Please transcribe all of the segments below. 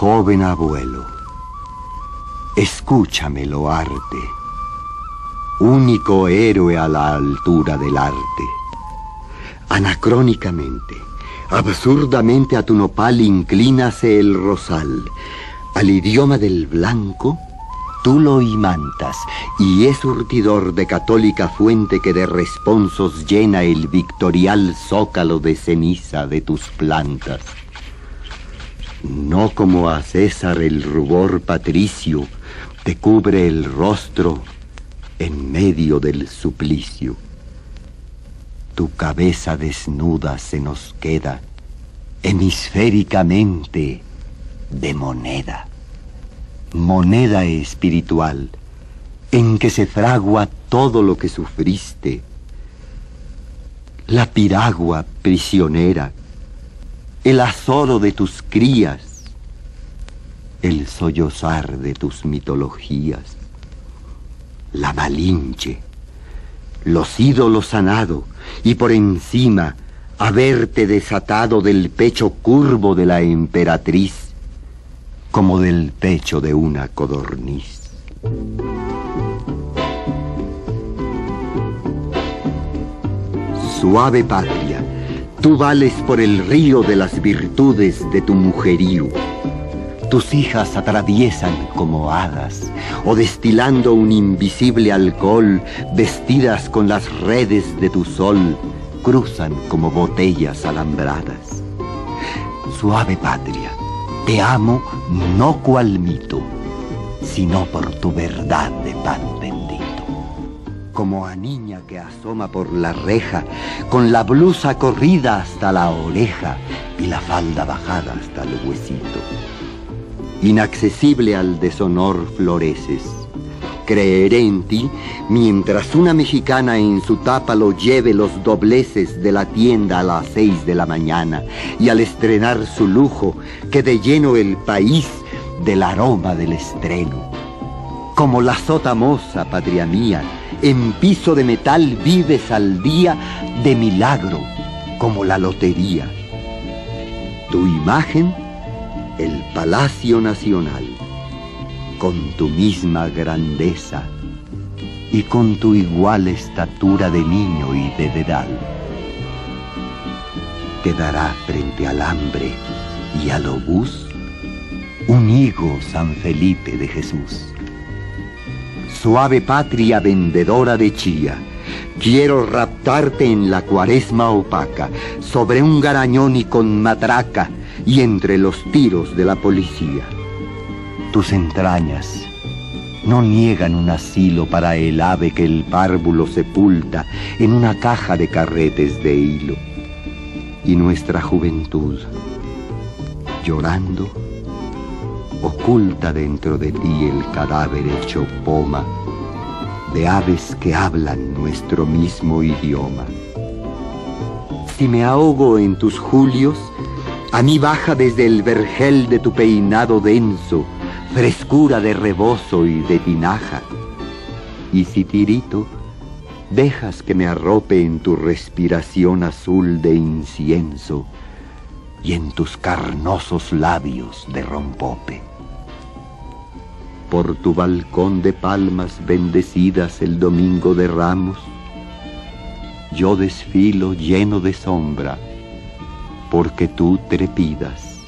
Joven abuelo, escúchame lo arte, único héroe a la altura del arte. Anacrónicamente, absurdamente a tu nopal inclínase el rosal, al idioma del blanco Tú lo imantas y es urtidor de católica fuente que de responsos llena el victorial zócalo de ceniza de tus plantas. No como a César el rubor patricio te cubre el rostro en medio del suplicio. Tu cabeza desnuda se nos queda hemisféricamente de moneda moneda espiritual, en que se fragua todo lo que sufriste, la piragua prisionera, el azoro de tus crías, el sollozar de tus mitologías, la malinche, los ídolos sanado y por encima haberte desatado del pecho curvo de la emperatriz como del pecho de una codorniz. Suave patria, tú vales por el río de las virtudes de tu mujerío. Tus hijas atraviesan como hadas, o destilando un invisible alcohol, vestidas con las redes de tu sol, cruzan como botellas alambradas. Suave patria, te amo no cual mito, sino por tu verdad de pan bendito. Como a niña que asoma por la reja, con la blusa corrida hasta la oreja y la falda bajada hasta el huesito. Inaccesible al deshonor floreces. Creeré en ti mientras una mexicana en su tapa lo lleve los dobleces de la tienda a las seis de la mañana y al estrenar su lujo quede lleno el país del aroma del estreno. Como la sota moza, patria mía, en piso de metal vives al día de milagro, como la lotería. Tu imagen, el Palacio Nacional con tu misma grandeza y con tu igual estatura de niño y de dedal. Te dará frente al hambre y al obús un higo San Felipe de Jesús. Suave patria vendedora de chía, quiero raptarte en la cuaresma opaca, sobre un garañón y con matraca, y entre los tiros de la policía tus entrañas no niegan un asilo para el ave que el párvulo sepulta en una caja de carretes de hilo. Y nuestra juventud, llorando, oculta dentro de ti el cadáver hecho poma de aves que hablan nuestro mismo idioma. Si me ahogo en tus julios, a mí baja desde el vergel de tu peinado denso, frescura de rebozo y de tinaja. Y si tirito, dejas que me arrope en tu respiración azul de incienso y en tus carnosos labios de rompope por tu balcón de palmas bendecidas el domingo de ramos, yo desfilo lleno de sombra, porque tú trepidas.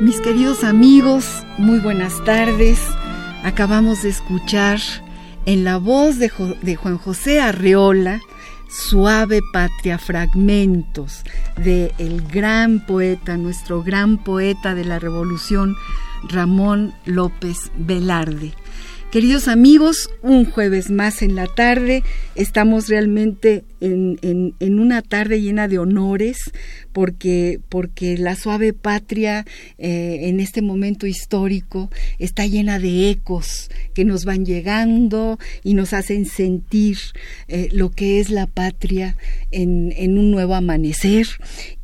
Mis queridos amigos, muy buenas tardes. Acabamos de escuchar en la voz de, Juan José Arreola, Suave Patria, fragmentos de el gran poeta, nuestro gran poeta de la Revolución, Ramón López Velarde. Queridos amigos, un jueves más en la tarde, estamos realmente en, una tarde llena de honores porque, porque la suave patria eh, en este momento histórico está llena de ecos que nos van llegando y nos hacen sentir eh, lo que es la patria en, en un nuevo amanecer.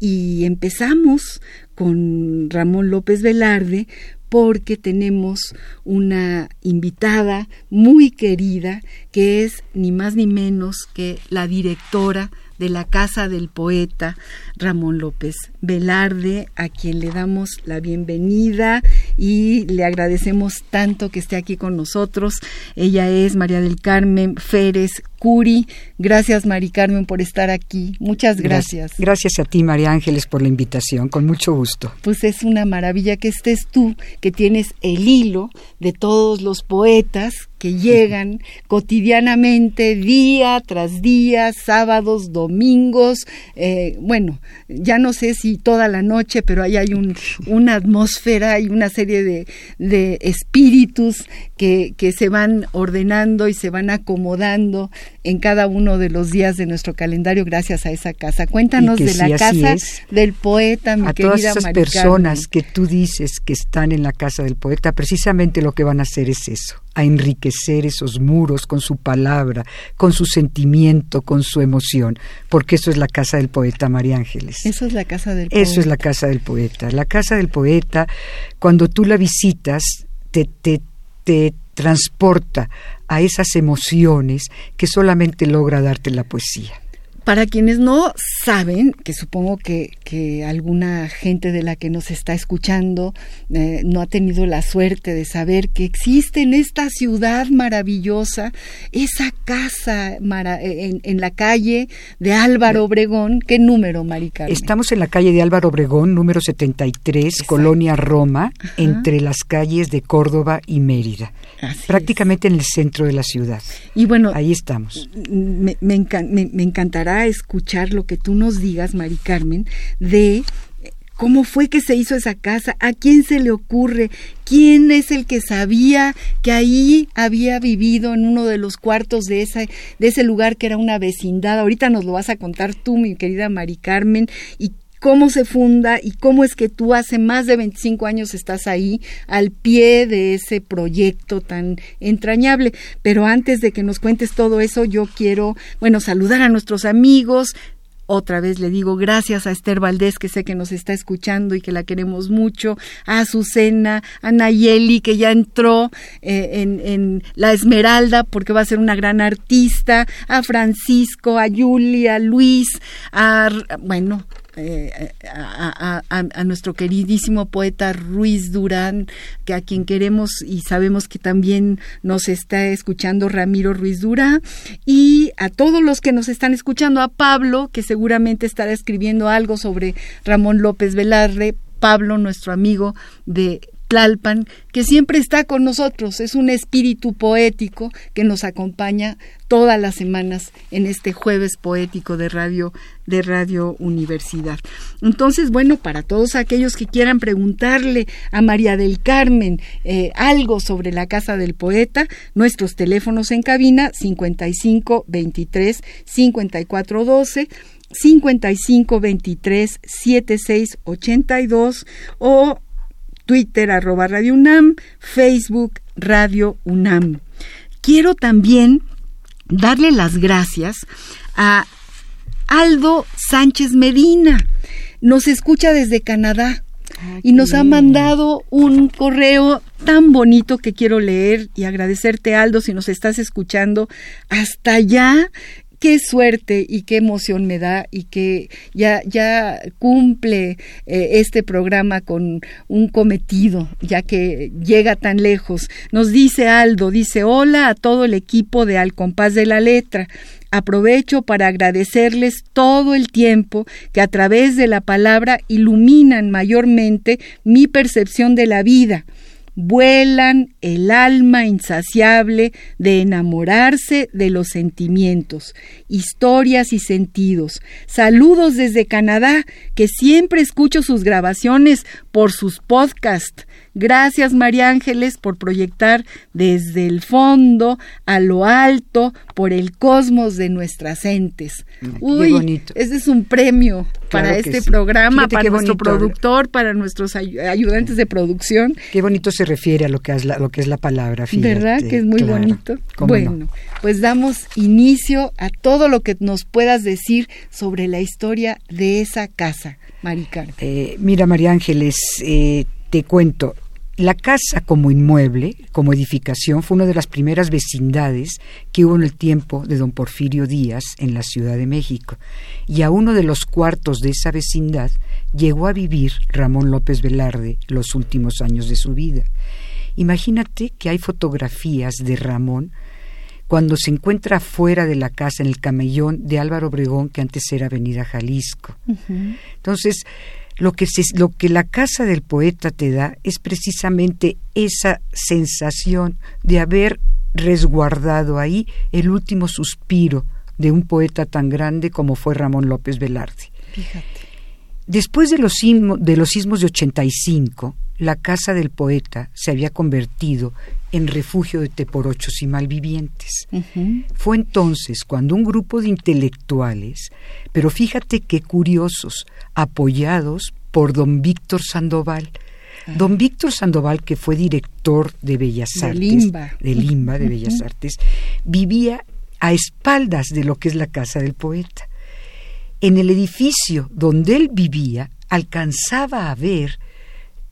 Y empezamos con Ramón López Velarde porque tenemos una invitada muy querida que es ni más ni menos que la directora de la Casa del Poeta Ramón López Velarde, a quien le damos la bienvenida y le agradecemos tanto que esté aquí con nosotros. Ella es María del Carmen Férez Curi. Gracias, Mari Carmen, por estar aquí. Muchas gracias. gracias. a ti, María Ángeles, por la invitación. Con mucho gusto. Pues es una maravilla que estés tú, que tienes el hilo de todos los poetas que llegan cotidianamente, día tras día, sábados, domingos, eh, bueno, ya no sé si toda la noche, pero ahí hay un, una atmósfera y una serie de, de espíritus que, que se van ordenando y se van acomodando en cada uno de los días de nuestro calendario gracias a esa casa. Cuéntanos de la casa del poeta, mi a querida todas esas personas que tú dices que están en la casa del poeta, precisamente lo que van a hacer es eso, a enriquecer esos muros con su palabra, con su sentimiento, con su emoción, porque eso es la casa del poeta María Ángeles. Eso es la casa del poeta. Eso es la casa del poeta. La casa del poeta, cuando tú la visitas, te, te, te transporta a esas emociones que solamente logra darte la poesía. Para quienes no saben, que supongo que, que alguna gente de la que nos está escuchando eh, no ha tenido la suerte de saber que existe en esta ciudad maravillosa esa casa en, en, la calle de Álvaro Obregón. ¿Qué número, Marica? Estamos en la calle de Álvaro Obregón, número 73, Colonia Roma, entre las calles de Córdoba y Mérida. prácticamente en el centro de la ciudad. Y bueno, ahí estamos. Me, me, me encantará escuchar lo que tú nos digas, Mari Carmen, de ¿Cómo fue que se hizo esa casa? ¿A quién se le ocurre? ¿Quién es el que sabía que ahí había vivido en uno de los cuartos de, de ese lugar que era una vecindad? Ahorita nos lo vas a contar tú, mi querida Mari Carmen, y cómo se funda y cómo es que tú hace más de 25 años estás ahí al pie de ese proyecto tan entrañable. Pero antes de que nos cuentes todo eso, yo quiero, bueno, saludar a nuestros amigos, otra vez le digo gracias a Esther Valdés, que sé que nos está escuchando y que la queremos mucho, a Azucena, a Nayeli, que ya entró eh, en, en, La Esmeralda porque va a ser una gran artista, a Francisco, a Julia, a Luis, a, bueno, eh, a, nuestro queridísimo poeta Ruiz Durán, que a quien queremos y sabemos que también nos está escuchando Ramiro Ruiz Durán, y a todos los que nos están escuchando, a Pablo, que seguramente estará escribiendo algo sobre Ramón López Velarde, Pablo, nuestro amigo de Tlalpan, que siempre está con nosotros, es un espíritu poético que nos acompaña todas las semanas en este jueves poético de radio de Radio Universidad. Entonces, bueno, para todos aquellos que quieran preguntarle a María del Carmen eh, algo sobre la casa del poeta, nuestros teléfonos en cabina 55 23 54 12 55 23 76 82 o Twitter arroba Radio UNAM, Facebook Radio UNAM. Quiero también darle las gracias a Aldo Sánchez Medina. Nos escucha desde Canadá ah, y nos ha mandado un correo tan bonito que quiero leer y agradecerte Aldo si nos estás escuchando hasta allá qué suerte y qué emoción me da y que ya, ya cumple eh, este programa con un cometido, ya que llega tan lejos. Nos dice Aldo, dice hola a todo el equipo de Al Compás de la Letra aprovecho para agradecerles todo el tiempo que a través de la palabra iluminan mayormente mi percepción de la vida vuelan el alma insaciable de enamorarse de los sentimientos, historias y sentidos. Saludos desde Canadá, que siempre escucho sus grabaciones por sus podcasts. Gracias María Ángeles por proyectar desde el fondo a lo alto por el cosmos de nuestras entes. Uy, bonito. ese es un premio para este programa, para nuestro productor, para nuestros ayudantes de producción. Qué bonito se refiere a lo que es la, lo que es la palabra. ¿Verdad que es muy bonito? Bueno, pues damos inicio a todo lo que nos puedas decir sobre la historia de esa casa, Maricar. Eh, mira, María Ángeles, eh, te cuento, la casa como inmueble, como edificación, fue una de las primeras vecindades que hubo en el tiempo de don Porfirio Díaz en la Ciudad de México. Y a uno de los cuartos de esa vecindad llegó a vivir Ramón López Velarde los últimos años de su vida. Imagínate que hay fotografías de Ramón cuando se encuentra fuera de la casa en el camellón de Álvaro Obregón, que antes era Avenida Jalisco. Entonces, lo que, lo que la casa del poeta te da es precisamente esa sensación de haber resguardado ahí el último suspiro de un poeta tan grande como fue Ramón López Velarde. Fíjate. Después de los, de los sismos de 85, la casa del poeta se había convertido en refugio de teporochos y malvivientes. Fue entonces cuando un grupo de intelectuales, pero fíjate qué curiosos, apoyados por don Víctor Sandoval. Don Víctor Sandoval, que fue director de Bellas Artes, de Limba, de Bellas Artes, vivía a espaldas de lo que es la casa del poeta. En el edificio donde él vivía, alcanzaba a ver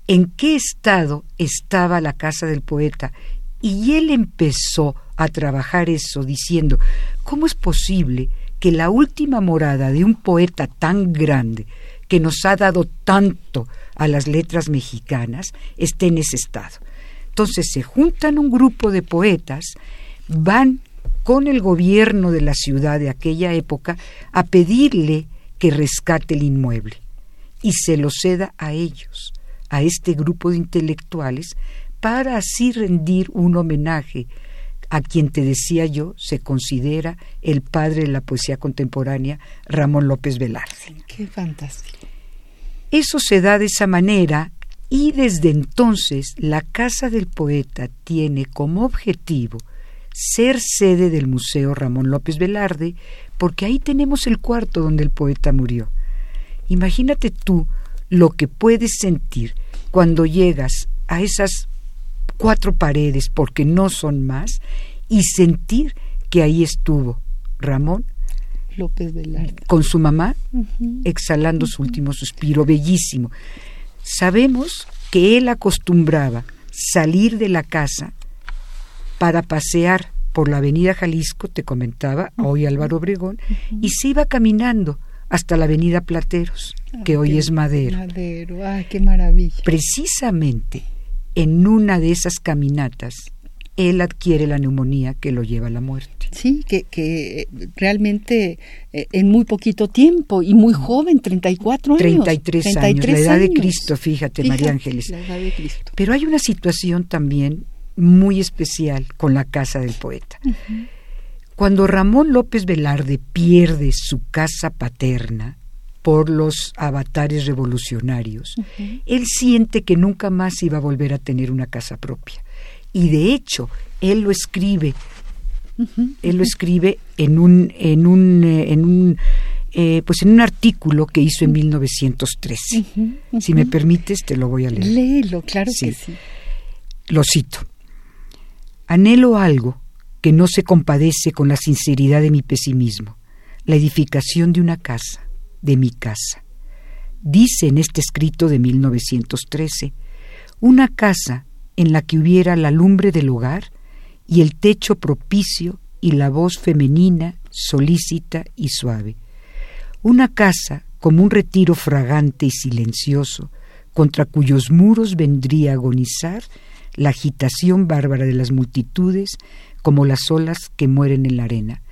en qué estado estaba la casa del poeta y él empezó a trabajar eso diciendo, ¿cómo es posible que la última morada de un poeta tan grande, que nos ha dado tanto a las letras mexicanas, esté en ese estado? Entonces se juntan un grupo de poetas, van con el gobierno de la ciudad de aquella época a pedirle que rescate el inmueble y se lo ceda a ellos, a este grupo de intelectuales, para así rendir un homenaje a quien te decía yo se considera el padre de la poesía contemporánea, Ramón López Velarde. Qué fantástico. Eso se da de esa manera y desde entonces la Casa del Poeta tiene como objetivo ser sede del Museo Ramón López Velarde, porque ahí tenemos el cuarto donde el poeta murió. Imagínate tú lo que puedes sentir cuando llegas a esas cuatro paredes, porque no son más, y sentir que ahí estuvo Ramón López Velarde. Con su mamá, exhalando su último suspiro, bellísimo. Sabemos que él acostumbraba salir de la casa para pasear por la avenida Jalisco, te comentaba, hoy Álvaro Obregón, y se iba caminando hasta la avenida Plateros, ah, que hoy es Madero. Madero, ah, qué maravilla. Precisamente en una de esas caminatas, él adquiere la neumonía que lo lleva a la muerte. Sí, que, que realmente eh, en muy poquito tiempo y muy joven, 34 años. 33, 33 años, la edad de Cristo, fíjate, María Ángeles. La edad de Cristo. Pero hay una situación también muy especial con la casa del poeta. Cuando Ramón López Velarde pierde su casa paterna por los avatares revolucionarios, él siente que nunca más iba a volver a tener una casa propia. Y de hecho, él lo escribe, él lo escribe en un, en un, eh, en un eh, pues en un artículo que hizo en 1913. Si me permites, te lo voy a leer. Léelo, claro que sí. Lo cito. Anhelo algo que no se compadece con la sinceridad de mi pesimismo, la edificación de una casa, de mi casa. Dice en este escrito de 1913, una casa en la que hubiera la lumbre del hogar y el techo propicio y la voz femenina, solícita y suave. Una casa como un retiro fragante y silencioso, contra cuyos muros vendría a agonizar la agitación bárbara de las multitudes como las olas que mueren en la arena.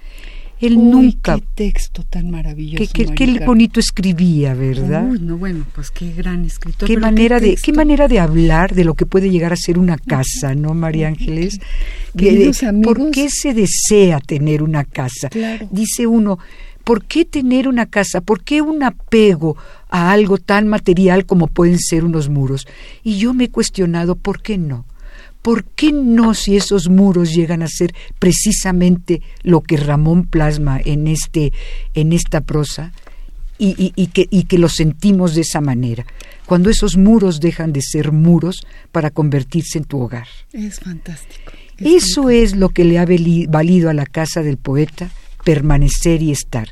Él Uy, nunca... Qué texto tan maravilloso. Qué, qué- bonito escribía, ¿verdad? Uy, no, bueno, pues qué gran escritor. qué manera de qué manera de hablar de lo que puede llegar a ser una casa, ¿no, María Ángeles? De-. ¿Por qué se desea tener una casa? Claro. Dice uno, ¿por qué tener una casa? ¿Por qué un apego a algo tan material como pueden ser unos muros? Y yo me he cuestionado, ¿por qué no? ¿Por qué no si esos muros llegan a ser precisamente lo que Ramón plasma en este en esta prosa? y, y- y que, y que lo sentimos de esa manera, cuando esos muros dejan de ser muros para convertirse en tu hogar. Es fantástico. es Eso es lo que le ha valido a la casa del poeta permanecer y estar.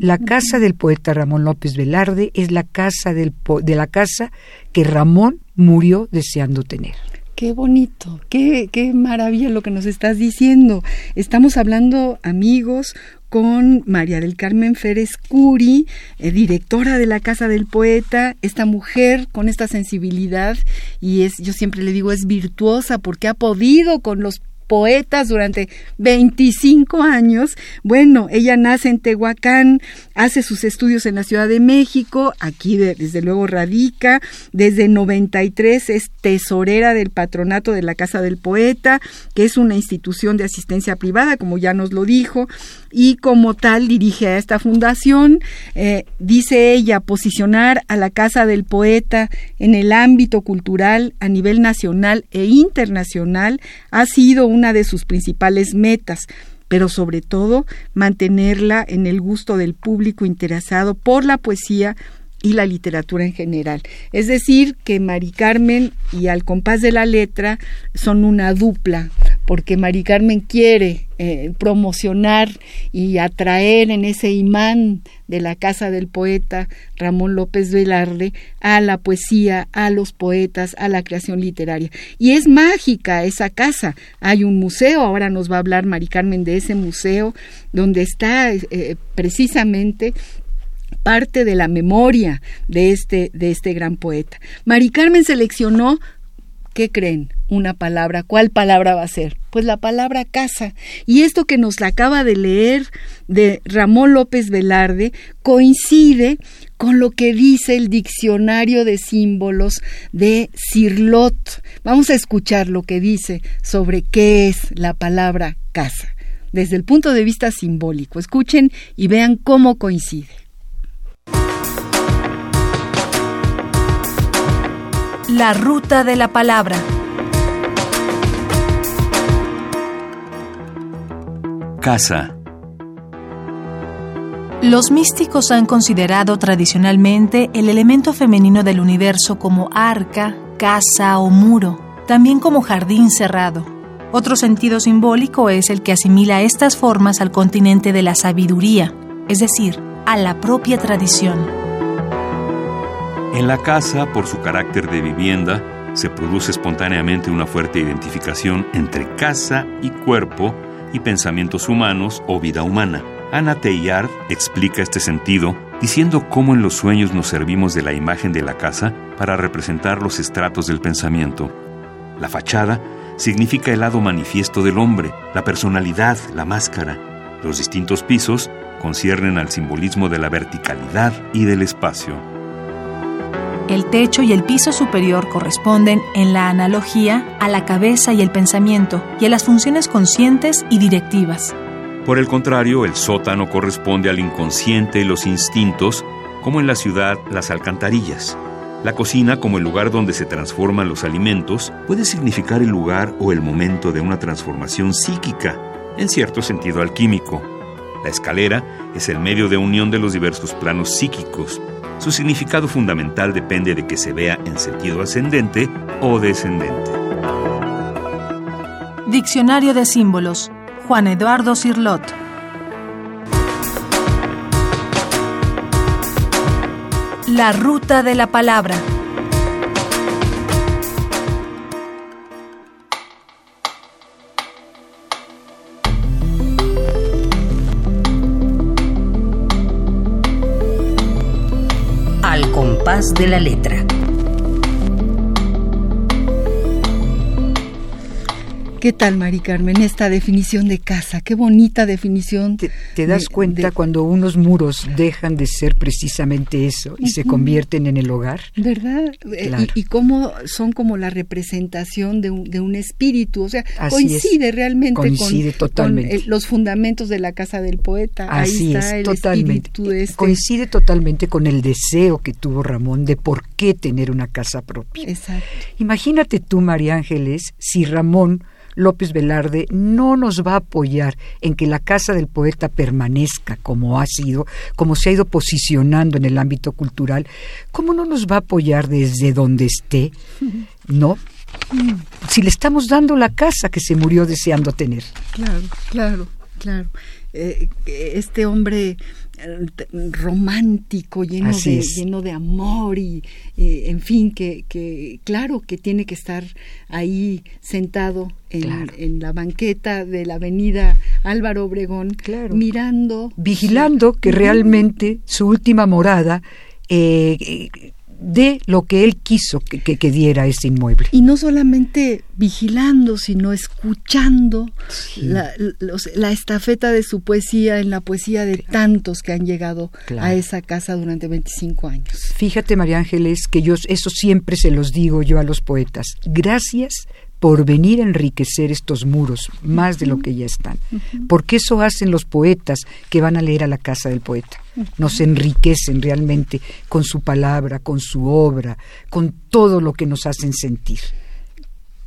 La casa del poeta Ramón López Velarde es la casa del po- de la casa que Ramón murió deseando tener. Qué bonito, qué, qué maravilla lo que nos estás diciendo. Estamos hablando, amigos, con María del Carmen Férez Curi, eh, directora de la Casa del Poeta, esta mujer con esta sensibilidad y es, yo siempre le digo, es virtuosa porque ha podido con los poetas durante 25 años. Bueno, ella nace en Tehuacán, hace sus estudios en la Ciudad de México, aquí de- desde luego radica, desde 93 es tesorera del patronato de la Casa del Poeta, que es una institución de asistencia privada, como ya nos lo dijo, y como tal dirige a esta fundación. Eh, dice ella, posicionar a la Casa del Poeta en el ámbito cultural a nivel nacional e internacional ha sido una de sus principales metas pero sobre todo mantenerla en el gusto del público interesado por la poesía y la literatura en general. Es decir, que Mari Carmen y Al compás de la letra son una dupla, porque Mari Carmen quiere eh, promocionar y atraer en ese imán de la casa del poeta Ramón López Velarde a la poesía, a los poetas, a la creación literaria. Y es mágica esa casa. Hay un museo, ahora nos va a hablar Mari Carmen de ese museo, donde está eh, precisamente parte de la memoria de este, de este gran poeta. Mari Carmen seleccionó, ¿qué creen? Una palabra. ¿Cuál palabra va a ser? Pues la palabra casa. Y esto que nos la acaba de leer de Ramón López Velarde coincide con lo que dice el diccionario de símbolos de Cirlot. Vamos a escuchar lo que dice sobre qué es la palabra casa, desde el punto de vista simbólico. Escuchen y vean cómo coincide. La ruta de la palabra. Casa. Los místicos han considerado tradicionalmente el elemento femenino del universo como arca, casa o muro, también como jardín cerrado. Otro sentido simbólico es el que asimila estas formas al continente de la sabiduría, es decir, a la propia tradición. En la casa, por su carácter de vivienda, se produce espontáneamente una fuerte identificación entre casa y cuerpo y pensamientos humanos o vida humana. Ana Teilhard explica este sentido diciendo cómo en los sueños nos servimos de la imagen de la casa para representar los estratos del pensamiento. La fachada significa el lado manifiesto del hombre, la personalidad, la máscara. Los distintos pisos conciernen al simbolismo de la verticalidad y del espacio. El techo y el piso superior corresponden, en la analogía, a la cabeza y el pensamiento, y a las funciones conscientes y directivas. Por el contrario, el sótano corresponde al inconsciente y los instintos, como en la ciudad las alcantarillas. La cocina, como el lugar donde se transforman los alimentos, puede significar el lugar o el momento de una transformación psíquica, en cierto sentido alquímico. La escalera es el medio de unión de los diversos planos psíquicos. Su significado fundamental depende de que se vea en sentido ascendente o descendente. Diccionario de símbolos. Juan Eduardo Cirlot. La ruta de la palabra. De la letra. ¿Qué tal, Mari Carmen, esta definición de casa? Qué bonita definición. Te, das cuenta cuando unos muros dejan de ser precisamente eso y se convierten en el hogar. ¿Verdad? Eh, y, cómo son como la representación de un, de un espíritu. O sea, coincide realmente coincide con, totalmente. los fundamentos de la casa del poeta. Así Ahí está es, el totalmente. espíritu de este. Coincide totalmente con el deseo que tuvo Ramón de por qué tener una casa propia. Exacto. Imagínate tú, María Ángeles, si Ramón López Velarde no nos va a apoyar en que la casa del poeta permanezca como ha sido, como se ha ido posicionando en el ámbito cultural, ¿cómo no nos va a apoyar desde donde esté? ¿No? Si le estamos dando la casa que se murió deseando tener. Claro, claro, claro. Eh, este hombre romántico, lleno de, lleno de amor y, eh, en fin, que, que, claro que tiene que estar ahí sentado en, la banqueta de la avenida Álvaro Obregón, mirando. Vigilando que realmente su última morada eh, de lo que él quiso que, que, diera ese inmueble. Y no solamente vigilando, sino escuchando la, estafeta de su poesía en la poesía de tantos que han llegado a esa casa durante 25 años. Fíjate, María Ángeles, que yo eso siempre se los digo yo a los poetas. Gracias por venir a enriquecer estos muros más de lo que ya están. Porque eso hacen los poetas que van a leer a la casa del poeta. Nos enriquecen realmente con su palabra, con su obra, con todo lo que nos hacen sentir.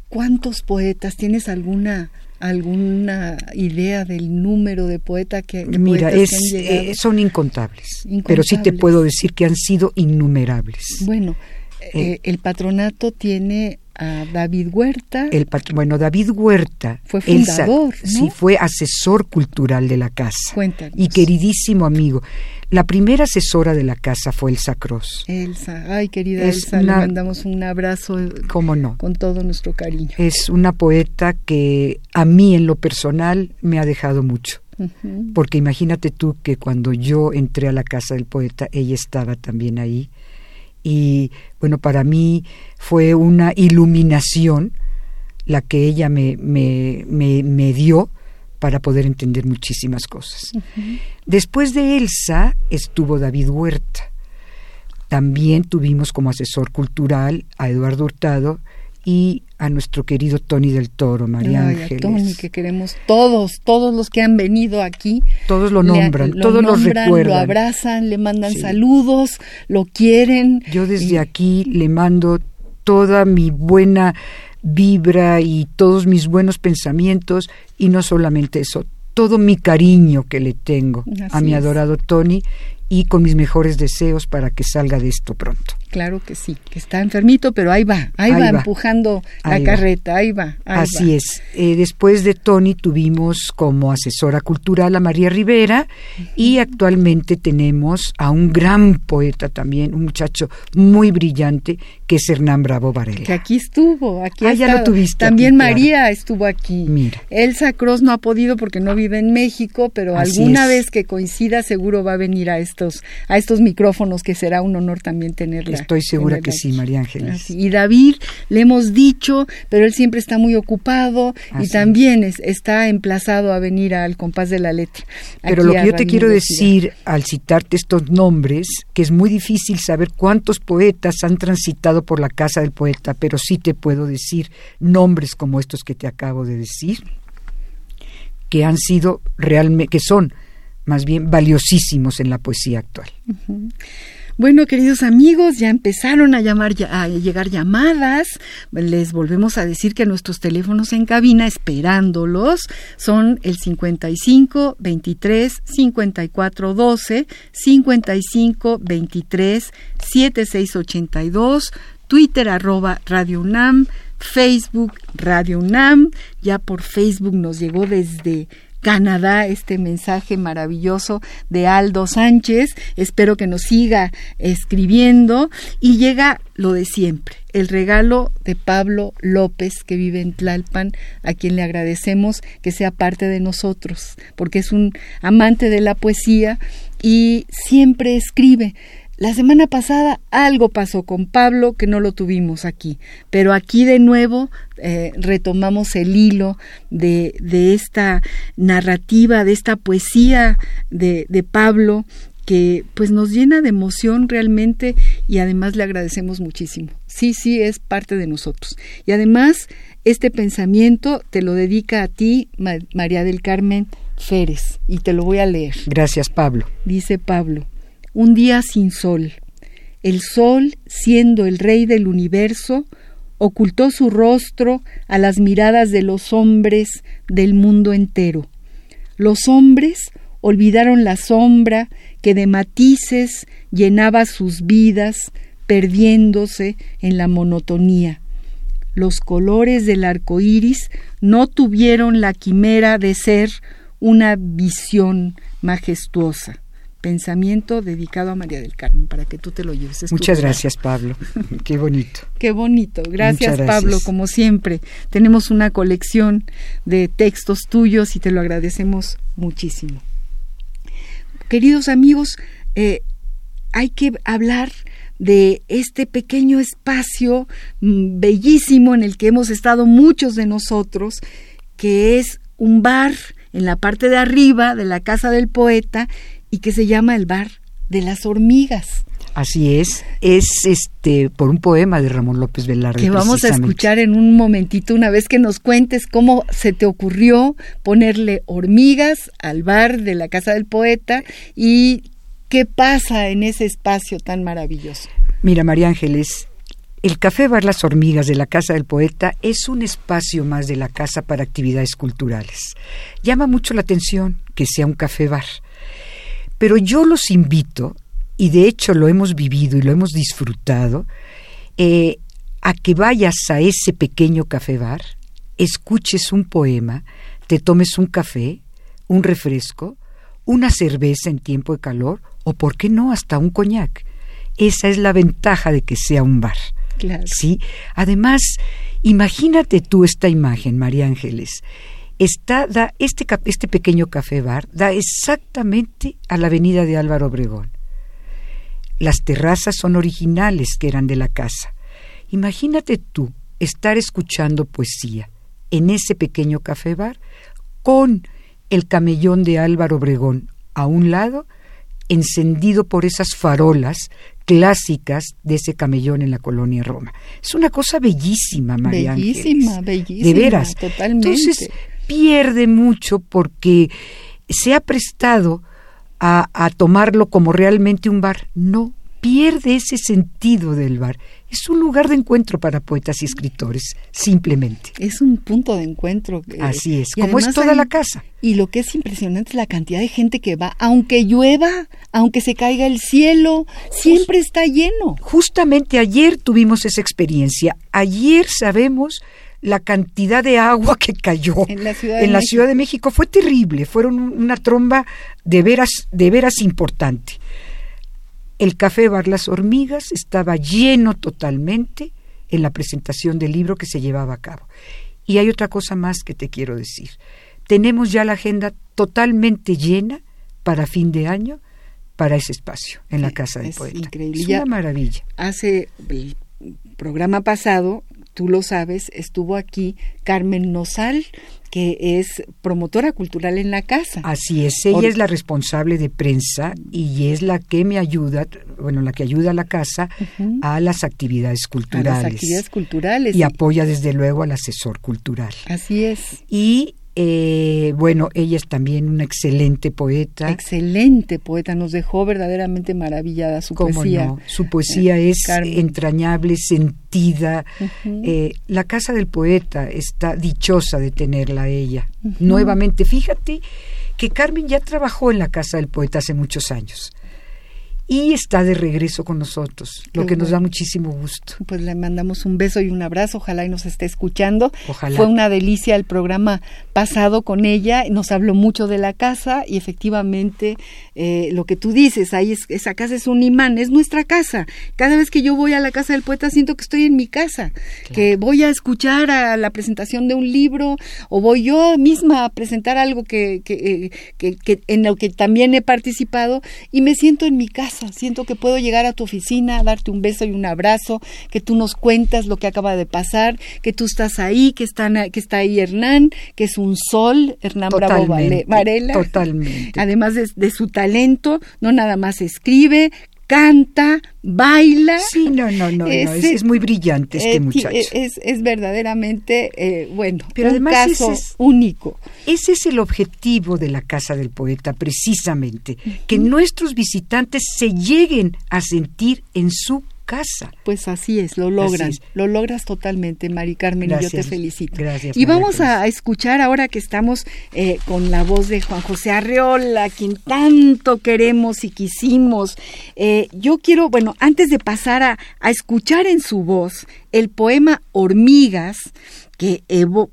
¿Cuántos poetas? ¿Tienes alguna alguna idea del número de poeta que mira es, eh, son incontables, pero sí te puedo decir que han sido innumerables bueno eh, eh, el patronato tiene a David Huerta. El bueno, David Huerta fue fundador, sí, fue asesor cultural de la casa. Cuéntanos. Y queridísimo amigo. La primera asesora de la casa fue Elsa Cross. Elsa, ay querida Elsa, le mandamos un abrazo. ¿Cómo no? Con todo nuestro cariño. Es una poeta que a mí en lo personal me ha dejado mucho. Porque imagínate tú que cuando yo entré a la casa del poeta, ella estaba también ahí y bueno, para mí fue una iluminación la que ella me, me, me, dio para poder entender muchísimas cosas. Después de Elsa estuvo David Huerta. También tuvimos como asesor cultural a Eduardo Hurtado y a nuestro querido Tony del Toro, María Ay, Ángeles. Tony, que queremos todos, todos los que han venido aquí. Todos lo nombran, todos lo recuerdan. Lo abrazan, le mandan saludos, lo quieren. Yo desde aquí le mando toda mi buena vibra y todos mis buenos pensamientos y no solamente eso, todo mi cariño que le tengo a mi adorado Tony y con mis mejores deseos para que salga de esto pronto. Claro que sí, que está enfermito, pero ahí va, ahí, va, empujando la carreta, ahí va. Así es. Eh, después de Tony tuvimos como asesora cultural a María Rivera y actualmente tenemos a un gran poeta también, un muchacho muy brillante, que es Hernán Bravo Varela. Que aquí estuvo, aquí ah, ya lo tuviste. También María estuvo aquí. Mira. Elsa Cross no ha podido porque no vive en México, pero alguna vez que coincida seguro va a venir a estos, a estos micrófonos, que será un honor también tenerla Estoy segura que sí, María Ángeles. Y David, le hemos dicho, pero él siempre está muy ocupado y también está emplazado a venir al compás de la letra. Pero lo que yo te quiero decir al citarte estos nombres, que es muy difícil saber cuántos poetas han transitado por la casa del poeta, pero sí te puedo decir nombres como estos que te acabo de decir, que han sido realmente, que son más bien valiosísimos en la poesía actual. Bueno, queridos amigos, ya empezaron a llegar llamadas. Les volvemos a decir que nuestros teléfonos en cabina esperándolos son el 55 23 54 12, 55 23 76 82, Twitter arroba Radio UNAM, Facebook Radio UNAM. Ya por Facebook nos llegó desde Canadá este mensaje maravilloso de Aldo Sánchez. Espero que nos siga escribiendo y llega lo de siempre, el regalo de Pablo López que vive en Tlalpan, a quien le agradecemos que sea parte de nosotros, porque es un amante de la poesía y siempre escribe la semana pasada algo pasó con Pablo que no lo tuvimos aquí, pero aquí de nuevo eh, retomamos el hilo de, de, esta narrativa, de esta poesía de, de Pablo que pues nos llena de emoción realmente y además le agradecemos muchísimo. Sí, sí, es parte de nosotros. Y además, este pensamiento te lo dedica a ti, María del Carmen Férez, y te lo voy a leer. Gracias, Pablo. Dice Pablo, un día sin sol. El sol, siendo el rey del universo, ocultó su rostro a las miradas de los hombres del mundo entero. Los hombres olvidaron la sombra que de matices llenaba sus vidas, perdiéndose en la monotonía. Los colores del arco iris no tuvieron la quimera de ser una visión majestuosa. Pensamiento dedicado a María del Carmen, para que tú te lo lleves. Muchas gracias, Pablo. Qué bonito. Qué bonito. Gracias, gracias, Pablo, como siempre. Tenemos una colección de textos tuyos y te lo agradecemos muchísimo. Queridos amigos, eh, hay que hablar de este pequeño espacio mm, bellísimo en el que hemos estado muchos de nosotros, que es un bar en la parte de arriba de la casa del poeta y que se llama el bar de las hormigas. Así es, es este por un poema de Ramón López Velarde. Que vamos a escuchar en un momentito, una vez que nos cuentes cómo se te ocurrió ponerle hormigas al bar de la casa del poeta y qué pasa en ese espacio tan maravilloso. Mira, María Ángeles, el Café Bar Las Hormigas de la Casa del Poeta es un espacio más de la casa para actividades culturales. Llama mucho la atención que sea un café bar. Pero yo los invito, y de hecho lo hemos vivido y lo hemos disfrutado, eh, a que vayas a ese pequeño café bar, escuches un poema, te tomes un café, un refresco, una cerveza en tiempo de calor o, por qué no, hasta un coñac. Esa es la ventaja de que sea un bar. ¿sí? Además, imagínate tú esta imagen, María Ángeles está, da, este, este pequeño café bar da exactamente a la avenida de Álvaro Obregón. Las terrazas son originales que eran de la casa. Imagínate tú estar escuchando poesía en ese pequeño café bar con el camellón de Álvaro Obregón a un lado, encendido por esas farolas clásicas de ese camellón en la colonia Roma. Es una cosa bellísima, María Bellísima, bellísima. De veras. Totalmente. Entonces, pierde mucho porque se ha prestado a, a, tomarlo como realmente un bar. No, pierde ese sentido del bar. Es un lugar de encuentro para poetas y escritores, simplemente. Es un punto de encuentro. Eh, Así es, como es toda hay, la casa. Y lo que es impresionante es la cantidad de gente que va, aunque llueva, aunque se caiga el cielo, siempre Just, está lleno. Justamente ayer tuvimos esa experiencia. Ayer sabemos la cantidad de agua que cayó en la Ciudad de, en la México. Ciudad de México fue terrible, fueron una tromba de veras, de veras importante. El café Bar Las Hormigas estaba lleno totalmente en la presentación del libro que se llevaba a cabo. Y hay otra cosa más que te quiero decir. Tenemos ya la agenda totalmente llena para fin de año para ese espacio en la casa del es poeta. Increíble. Es una maravilla. Hace el programa pasado tú lo sabes, estuvo aquí Carmen Nosal, que es promotora cultural en la casa. Así es, ella Or es la responsable de prensa y es la que me ayuda, bueno, la que ayuda a la casa uh -huh. a las actividades culturales. A las actividades culturales. Y, y apoya desde luego al asesor cultural. Así es. Y eh, bueno, ella es también una excelente poeta. Excelente poeta, nos dejó verdaderamente maravillada su ¿Cómo poesía. No? Su poesía eh, es Carmen. entrañable, sentida. Uh -huh. eh, la casa del poeta está dichosa de tenerla a ella. Uh -huh. Nuevamente, fíjate que Carmen ya trabajó en la casa del poeta hace muchos años y está de regreso con nosotros, lo que bueno. nos da muchísimo gusto. Pues le mandamos un beso y un abrazo, ojalá y nos esté escuchando. Ojalá. Fue una delicia el programa pasado con ella, nos habló mucho de la casa y efectivamente eh, lo que tú dices, ahí es, esa casa es un imán, es nuestra casa. Cada vez que yo voy a la casa del poeta siento que estoy en mi casa, claro. que voy a escuchar a la presentación de un libro o voy yo misma a presentar algo que, que, eh, que, que en lo que también he participado y me siento en mi casa casa. Siento que puedo llegar a tu oficina, darte un beso y un abrazo, que tú nos cuentas lo que acaba de pasar, que tú estás ahí, que, están, que está ahí Hernán, que es un sol, Hernán Bravo Varela. Totalmente. Además de, de su talento, no nada más escribe, canta, baila. Sí, no, no, no, es, muy brillante este eh, muchacho. Es, es verdaderamente, eh, bueno, Pero un además caso es, único. Ese es el objetivo de la Casa del Poeta, precisamente, que nuestros visitantes se lleguen a sentir en su casa. Pues así es, lo logras, lo logras totalmente, Mari Carmen, y yo te felicito. Gracias. Y vamos a, escuchar ahora que estamos eh, con la voz de Juan José Arreola, quien tanto queremos y quisimos. Eh, yo quiero, bueno, antes de pasar a, a escuchar en su voz el poema Hormigas, que Evo,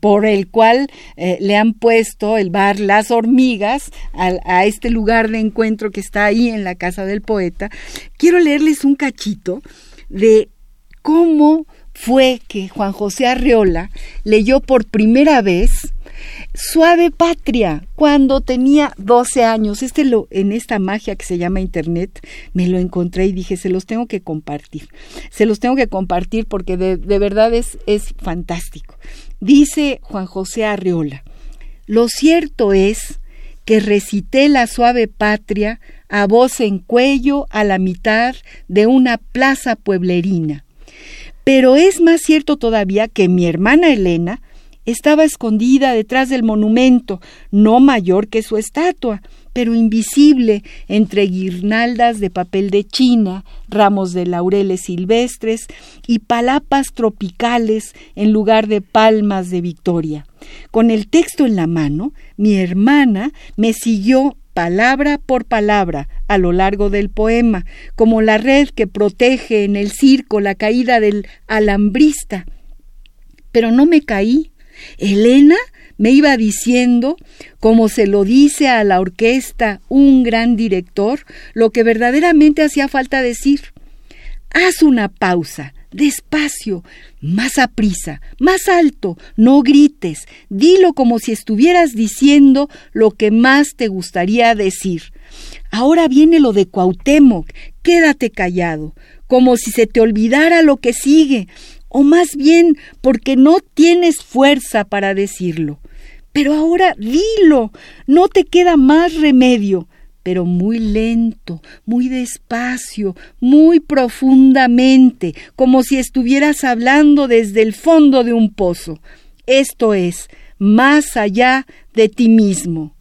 por el cual eh, le han puesto el bar Las Hormigas a, este lugar de encuentro que está ahí en la casa del poeta, quiero leerles un cachito de cómo fue que Juan José Arreola leyó por primera vez Suave Patria, cuando tenía 12 años. Este lo, en esta magia que se llama Internet, me lo encontré y dije, se los tengo que compartir. Se los tengo que compartir porque de, de verdad es, es fantástico. Dice Juan José Arreola, lo cierto es que recité la suave patria a voz en cuello a la mitad de una plaza pueblerina. Pero es más cierto todavía que mi hermana Elena estaba escondida detrás del monumento, no mayor que su estatua, pero invisible entre guirnaldas de papel de China, ramos de laureles silvestres y palapas tropicales en lugar de palmas de Victoria. Con el texto en la mano, mi hermana me siguió palabra por palabra a lo largo del poema, como la red que protege en el circo la caída del alambrista. Pero no me caí, Elena me iba diciendo, como se lo dice a la orquesta un gran director, lo que verdaderamente hacía falta decir. Haz una pausa, despacio, más a prisa, más alto, no grites, dilo como si estuvieras diciendo lo que más te gustaría decir. Ahora viene lo de Cuauhtémoc, quédate callado, como si se te olvidara lo que sigue, o más bien porque no tienes fuerza para decirlo. Pero ahora dilo, no te queda más remedio, pero muy lento, muy despacio, muy profundamente, como si estuvieras hablando desde el fondo de un pozo. Esto es, más allá de ti mismo.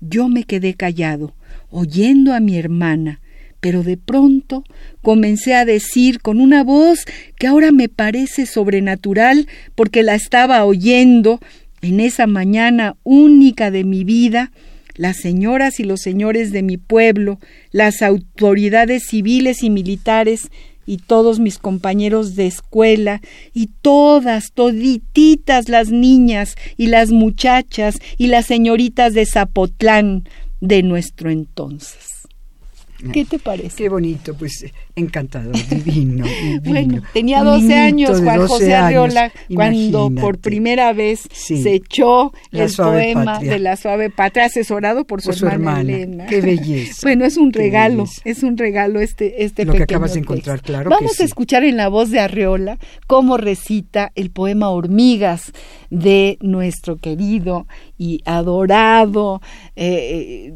Yo me quedé callado, oyendo a mi hermana, pero de pronto comencé a decir con una voz que ahora me parece sobrenatural porque la estaba oyendo en esa mañana única de mi vida, las señoras y los señores de mi pueblo, las autoridades civiles y militares y todos mis compañeros de escuela y todas, todititas las niñas y las muchachas y las señoritas de Zapotlán de nuestro entonces. ¿Qué te parece? Qué bonito, pues encantador, divino. bueno, tenía 12 años Juan José Arriola cuando por primera vez se echó el poema de la suave patria, asesorado por su, hermana, Elena. Qué belleza. bueno, es un regalo, es un regalo este, este Lo que acabas de encontrar, claro. Vamos a escuchar en la voz de Arriola cómo recita el poema Hormigas de nuestro querido y adorado eh,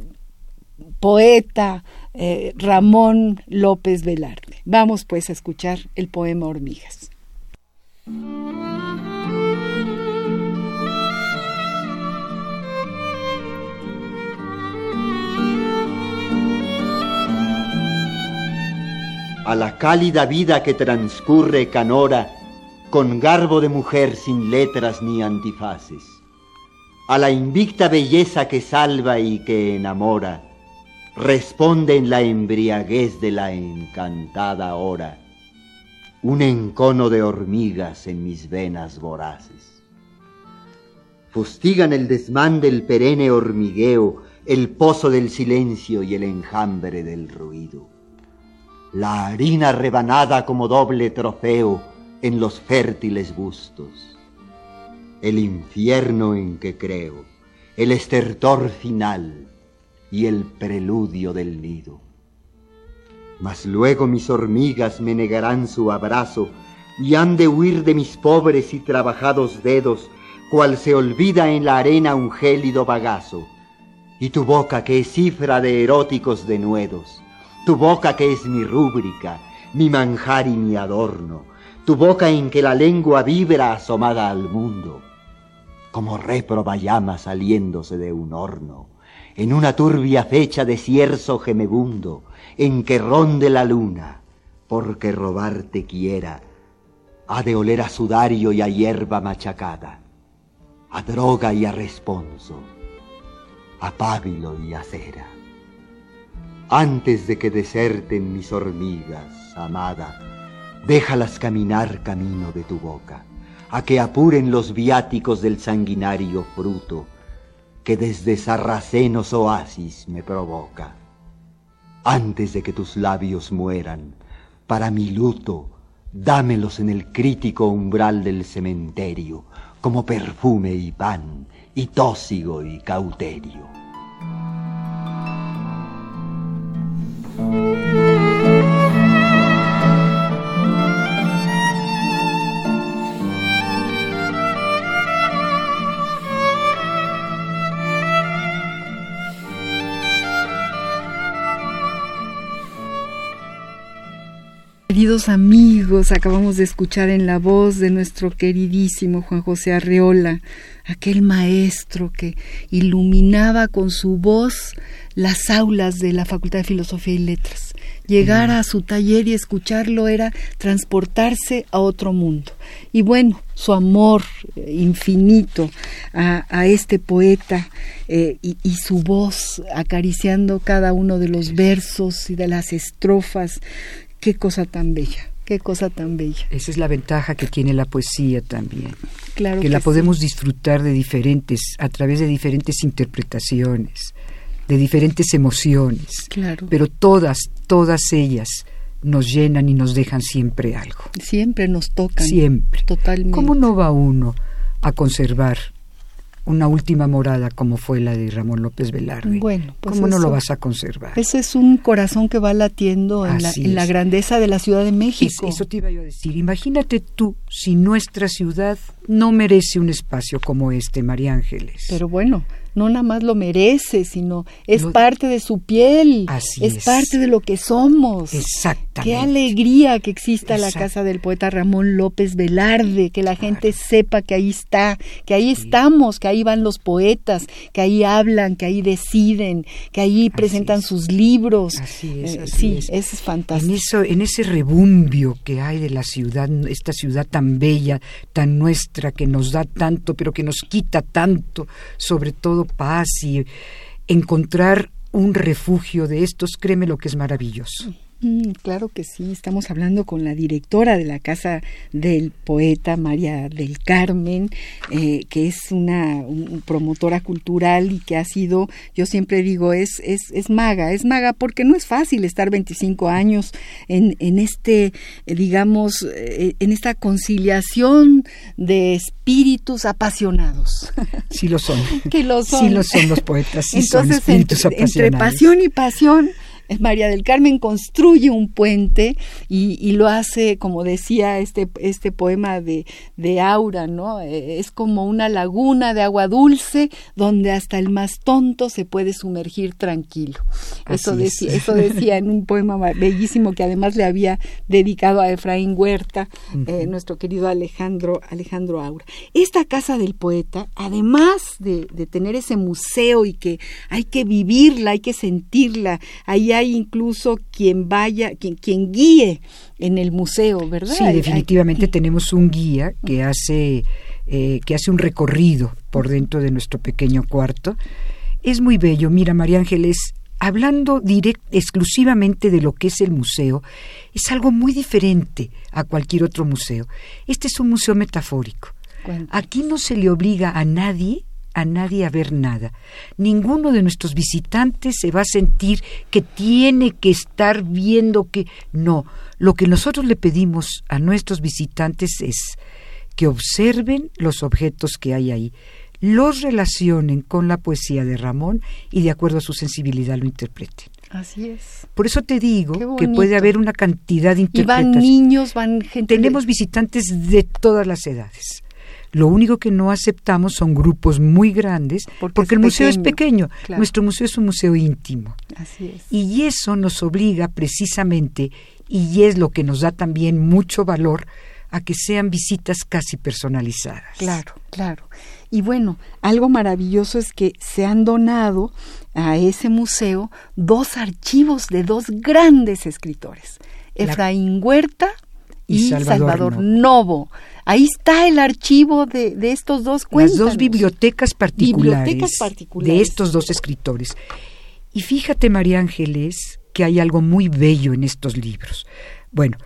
poeta eh, Ramón López Velarde. Vamos pues a escuchar el poema Hormigas. A la cálida vida que transcurre Canora, con garbo de mujer sin letras ni antifaces. A la invicta belleza que salva y que enamora, responde en la embriaguez de la encantada hora, un encono de hormigas en mis venas voraces. Fustigan el desmán del perenne hormigueo, el pozo del silencio y el enjambre del ruido. La harina rebanada como doble trofeo en los fértiles bustos. El infierno en que creo, el estertor final, y el preludio del nido. Mas luego mis hormigas me negarán su abrazo y han de huir de mis pobres y trabajados dedos, cual se olvida en la arena un gélido bagazo. Y tu boca que es cifra de eróticos denuedos, tu boca que es mi rúbrica, mi manjar y mi adorno, tu boca en que la lengua vibra asomada al mundo, como réproba llama saliéndose de un horno, en una turbia fecha de cierzo gemebundo, en que ronde la luna, porque robarte quiera, ha de oler a sudario y a hierba machacada, a droga y a responso, a pábilo y a cera. Antes de que deserten mis hormigas, amada, déjalas caminar camino de tu boca, a que apuren los viáticos del sanguinario fruto que desde sarracenos oasis me provoca. Antes de que tus labios mueran, para mi luto, dámelos en el crítico umbral del cementerio, como perfume y pan, y tósigo y cauterio. Queridos amigos, acabamos de escuchar en la voz de nuestro queridísimo Juan José Arreola, aquel maestro que iluminaba con su voz las aulas de la Facultad de Filosofía y Letras. Llegar a su taller y escucharlo era transportarse a otro mundo. Y bueno, su amor infinito a, este poeta eh, y, y su voz acariciando cada uno de los versos y de las estrofas Qué cosa tan bella, qué cosa tan bella. Esa es la ventaja que tiene la poesía también. Claro que, la podemos disfrutar de diferentes, a través de diferentes interpretaciones, de diferentes emociones. Claro. Pero todas, todas ellas nos llenan y nos dejan siempre algo. Siempre nos tocan. Siempre. Totalmente. ¿Cómo no va uno a conservar una última morada como fue la de Ramón López Velarde. Bueno, pues ¿cómo no lo vas a conservar? Ese es un corazón que va latiendo en, la, grandeza de la Ciudad de México. eso te iba yo a decir. Imagínate tú si nuestra ciudad no merece un espacio como este, María Ángeles. Pero bueno, no nada más lo merece, sino es parte de su piel, es, parte de lo que somos. Exactamente. Qué alegría que exista la casa del poeta Ramón López Velarde, que la gente sepa que ahí está, que ahí estamos, que ahí van los poetas, que ahí hablan, que ahí deciden, que ahí presentan sus libros. Así es, eh, sí, es. fantástico. En eso, en ese rebumbio que hay de la ciudad, esta ciudad tan bella, tan nuestra, que nos da tanto, pero que nos quita tanto, sobre todo paz y encontrar un refugio de estos, créeme lo que es maravilloso. Mm, claro que sí, estamos hablando con la directora de la Casa del Poeta, María del Carmen, eh, que es una promotora cultural y que ha sido, yo siempre digo, es, es, es maga, es maga porque no es fácil estar 25 años en, en este, eh, digamos, eh, en esta conciliación de espíritus apasionados. Sí lo son. que lo son. Sí lo son los poetas, sí son espíritus apasionados. Entre pasión y pasión María del Carmen construye un puente y, lo hace, como decía este, este poema de, de Aura, ¿no? Eh, es como una laguna de agua dulce donde hasta el más tonto se puede sumergir tranquilo. Eso decía, eso decía en un poema bellísimo que además le había dedicado a Efraín Huerta, eh, nuestro querido Alejandro, Alejandro Aura. Esta casa del poeta, además de, de tener ese museo y que hay que vivirla, hay que sentirla, ahí hay incluso quien vaya, quien, quien guíe en el museo, ¿verdad? Sí, definitivamente tenemos un guía que hace, eh, que hace un recorrido por dentro de nuestro pequeño cuarto. Es muy bello. Mira, María Ángeles, hablando direct, exclusivamente de lo que es el museo, es algo muy diferente a cualquier otro museo. Este es un museo metafórico. Aquí no se le obliga a nadie a nadie a ver nada. Ninguno de nuestros visitantes se va a sentir que tiene que estar viendo que no. Lo que nosotros le pedimos a nuestros visitantes es que observen los objetos que hay ahí, los relacionen con la poesía de Ramón y de acuerdo a su sensibilidad lo interpreten. Así es. Por eso te digo que puede haber una cantidad de interpretaciones. Y van niños, van gente. Tenemos visitantes de todas las edades. Lo único que no aceptamos son grupos muy grandes porque, el museo es pequeño. Nuestro museo es un museo íntimo. Así es. Y eso nos obliga precisamente, y es lo que nos da también mucho valor, a que sean visitas casi personalizadas. Claro, claro. Y bueno, algo maravilloso es que se han donado a ese museo dos archivos de dos grandes escritores, Efraín Huerta y, Salvador, Novo. Ahí está el archivo de, estos dos cuentos. Las dos bibliotecas particulares, de estos dos escritores. Y fíjate, María Ángeles, que hay algo muy bello en estos libros. Bueno,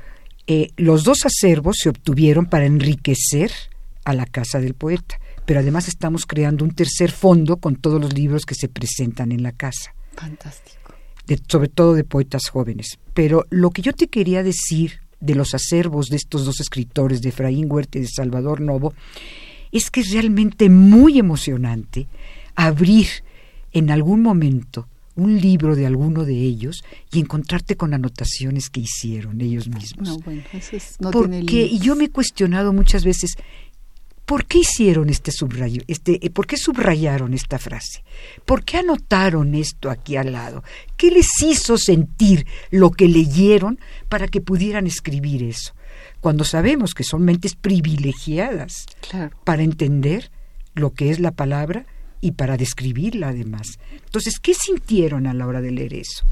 eh, los dos acervos se obtuvieron para enriquecer a la casa del poeta, pero además estamos creando un tercer fondo con todos los libros que se presentan en la casa. Fantástico. sobre todo de poetas jóvenes. Pero lo que yo te quería decir de los acervos de estos dos escritores, de Efraín Huerta y de Salvador Novo, es que es realmente muy emocionante abrir en algún momento un libro de alguno de ellos y encontrarte con anotaciones que hicieron ellos mismos. No, bueno, eso es, no Porque, yo me he cuestionado muchas veces, ¿Por qué hicieron este subrayo? Este, eh, ¿Por qué subrayaron esta frase? ¿Por qué anotaron esto aquí al lado? ¿Qué les hizo sentir lo que leyeron para que pudieran escribir eso? Cuando sabemos que son mentes privilegiadas para entender lo que es la palabra y para describirla además. Entonces, ¿qué sintieron a la hora de leer eso?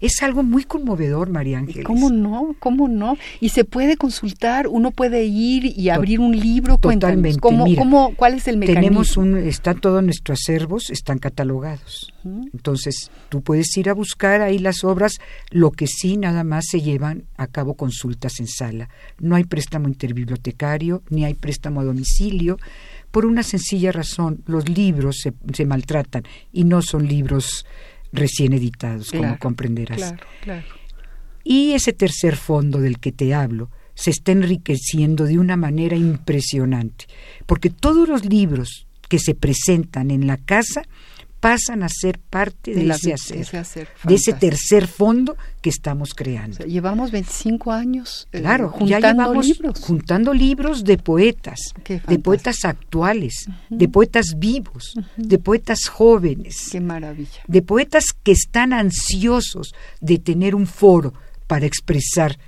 Es algo muy conmovedor, María Ángeles. ¿Cómo no? ¿Cómo no? Y se puede consultar, uno puede ir y abrir un libro. Totalmente. ¿Cómo, cómo, ¿Cuál es el mecanismo? Tenemos un, están todos nuestros acervos, están catalogados. Entonces, tú puedes ir a buscar ahí las obras, lo que sí nada más se llevan a cabo consultas en sala. No hay préstamo interbibliotecario, ni hay préstamo a domicilio por una sencilla razón, los libros se, maltratan y no son libros recién editados, como comprenderás. Y ese tercer fondo del que te hablo se está enriqueciendo de una manera impresionante, porque todos los libros que se presentan en la casa pasan a ser parte de, ese, hacer, de ese tercer fondo que estamos creando. llevamos 25 años eh, claro, juntando libros. Juntando libros de poetas, de poetas actuales, de poetas vivos, de poetas jóvenes. Qué maravilla. De poetas que están ansiosos de tener un foro para expresar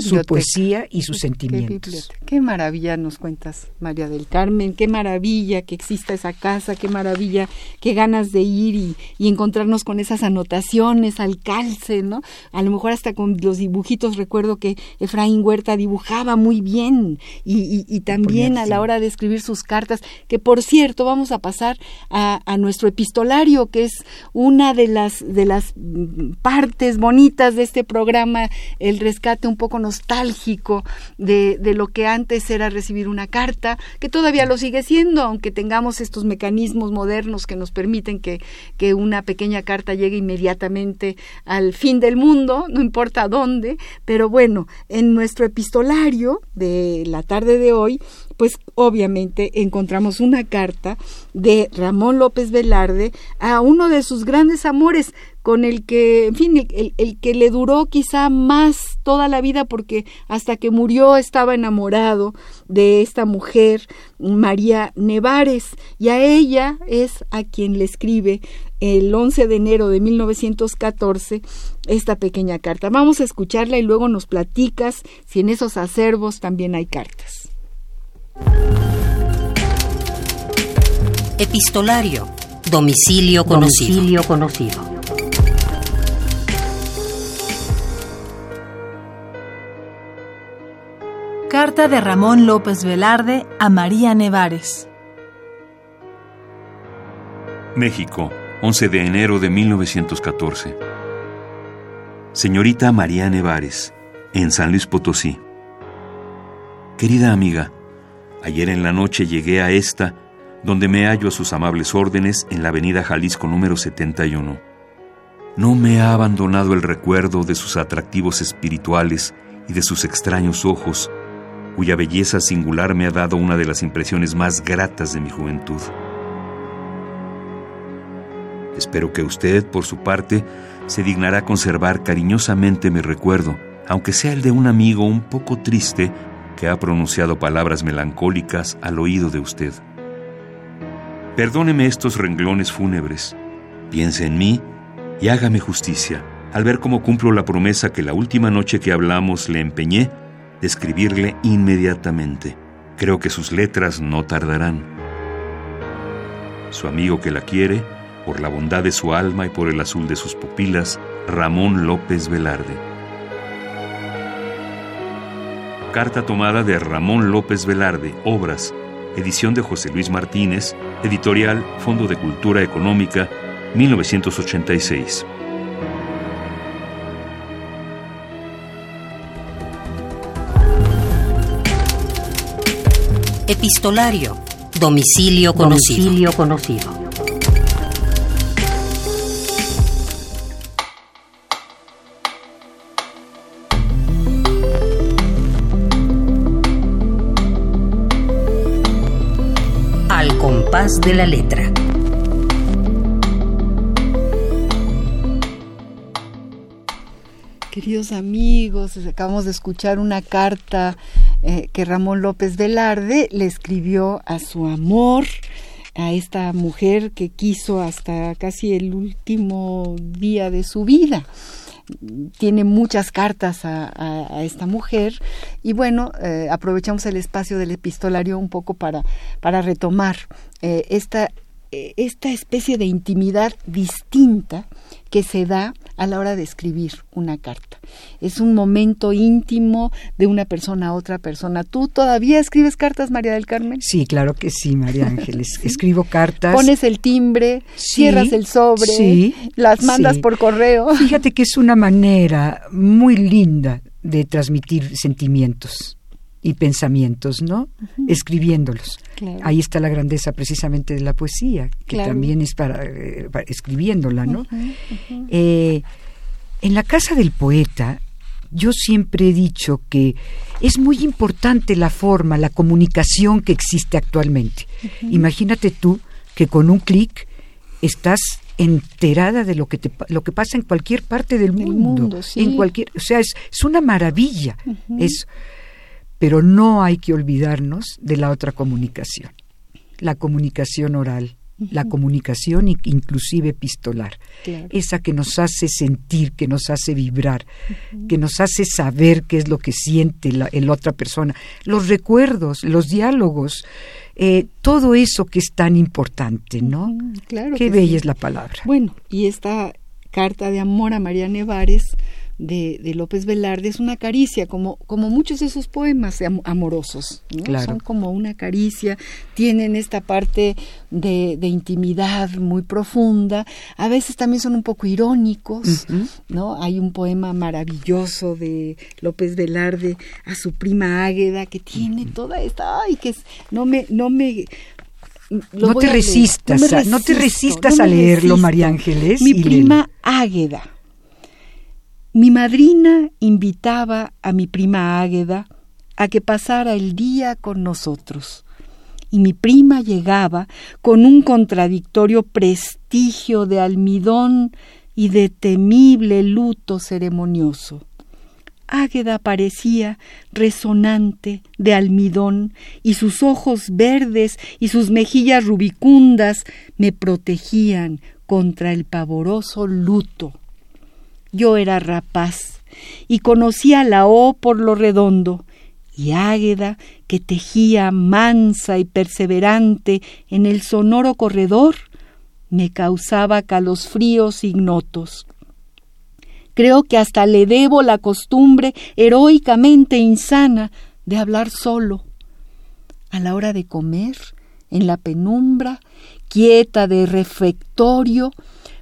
su poesía y sus sentimientos. Qué, maravilla nos cuentas, María del Carmen, qué maravilla que exista esa casa, qué maravilla, qué ganas de ir y, encontrarnos con esas anotaciones al calce, ¿no? A lo mejor hasta con los dibujitos, recuerdo que Efraín Huerta dibujaba muy bien y, también a la hora de escribir sus cartas, que por cierto vamos a pasar a, a nuestro epistolario, que es una de las, de las partes bonitas de este programa, el rescate un poco poco nostálgico de, lo que antes era recibir una carta, que todavía lo sigue siendo, aunque tengamos estos mecanismos modernos que nos permiten que una pequeña carta llegue inmediatamente al fin del mundo, no importa dónde, pero bueno, en nuestro epistolario de la tarde de hoy, pues obviamente encontramos una carta de Ramón López Velarde a uno de sus grandes amores, con el que, en fin, el, que le duró quizá más toda la vida porque hasta que murió estaba enamorado de esta mujer, María Nevares, y a ella es a quien le escribe el 11 de enero de 1914 esta pequeña carta. Vamos a escucharla y luego nos platicas si en esos acervos también hay cartas. Epistolario. Domicilio conocido. Domicilio conocido. Carta de Ramón López Velarde a María Nevares. México, 11 de enero de 1914. Señorita María Nevares, en San Luis Potosí. Querida amiga, ayer en la noche llegué a esta, donde me hallo a sus amables órdenes en la avenida Jalisco número 71. No me ha abandonado el recuerdo de sus atractivos espirituales y de sus extraños ojos, cuya belleza singular me ha dado una de las impresiones más gratas de mi juventud. Espero que usted, por su parte, se dignará conservar cariñosamente mi recuerdo, aunque sea el de un amigo un poco triste que ha pronunciado palabras melancólicas al oído de usted. Perdóneme estos renglones fúnebres, piense en mí y hágame justicia al ver cómo cumplo la promesa que la última noche que hablamos le empeñé de escribirle inmediatamente. Creo que sus letras no tardarán. Su amigo que la quiere, por la bondad de su alma y por el azul de sus pupilas, Ramón López Velarde. Carta tomada de Ramón López Velarde, Obras, edición de José Luis Martínez, editorial Fondo de Cultura Económica, 1986. Epistolario. Domicilio conocido. Domicilio conocido. De la letra. Queridos amigos, acabamos de escuchar una carta eh, que Ramón López Velarde le escribió a su amor, a esta mujer que quiso hasta casi el último día de su vida. Tiene muchas cartas a, esta mujer. Y bueno, eh, aprovechamos el espacio del epistolario un poco para, para retomar eh, esta, esta especie de intimidad distinta que se da a la hora de escribir una carta. Es un momento íntimo de una persona a otra persona. ¿Tú todavía escribes cartas, María del Carmen? Sí, claro que sí, María Ángeles. Escribo cartas. Pones el timbre, cierras el sobre, las mandas por correo. Fíjate que es una manera muy linda de transmitir sentimientos y pensamientos, ¿no? Escribiéndolos. Ahí está la grandeza precisamente de la poesía, que también es para, eh, escribiéndola, ¿no? Eh, en la casa del poeta, yo siempre he dicho que es muy importante la forma, la comunicación que existe actualmente. Imagínate tú que con un clic estás enterada de lo que te, lo que pasa en cualquier parte del mundo, en cualquier, o sea, es, es una maravilla. Es pero no hay que olvidarnos de la otra comunicación, la comunicación oral, la comunicación inclusive epistolar, esa que nos hace sentir, que nos hace vibrar, que nos hace saber qué es lo que siente la otra persona, los recuerdos, los diálogos, eh, todo eso que es tan importante, ¿no? Claro. Qué bella es la palabra. Bueno, y esta carta de amor a María Nevares de, de, López Velarde es una caricia, como, como muchos de esos poemas amorosos. Son como una caricia, tienen esta parte de, de, intimidad muy profunda, a veces también son un poco irónicos, ¿no? Hay un poema maravilloso de López Velarde a su prima Águeda que tiene toda esta, ay, que es, no me, no me no te, resistas, no, te resistas a leerlo, María Ángeles. Mi prima Águeda mi madrina invitaba a mi prima Águeda a que pasara el día con nosotros. Y mi prima llegaba con un contradictorio prestigio de almidón y de temible luto ceremonioso. Águeda parecía resonante de almidón, y sus ojos verdes y sus mejillas rubicundas me protegían contra el pavoroso luto yo era rapaz y conocía la O por lo redondo, y Águeda, que tejía mansa y perseverante en el sonoro corredor, me causaba calosfríos ignotos. Creo que hasta le debo la costumbre heroicamente insana de hablar solo. A la hora de comer, en la penumbra, quieta de refectorio,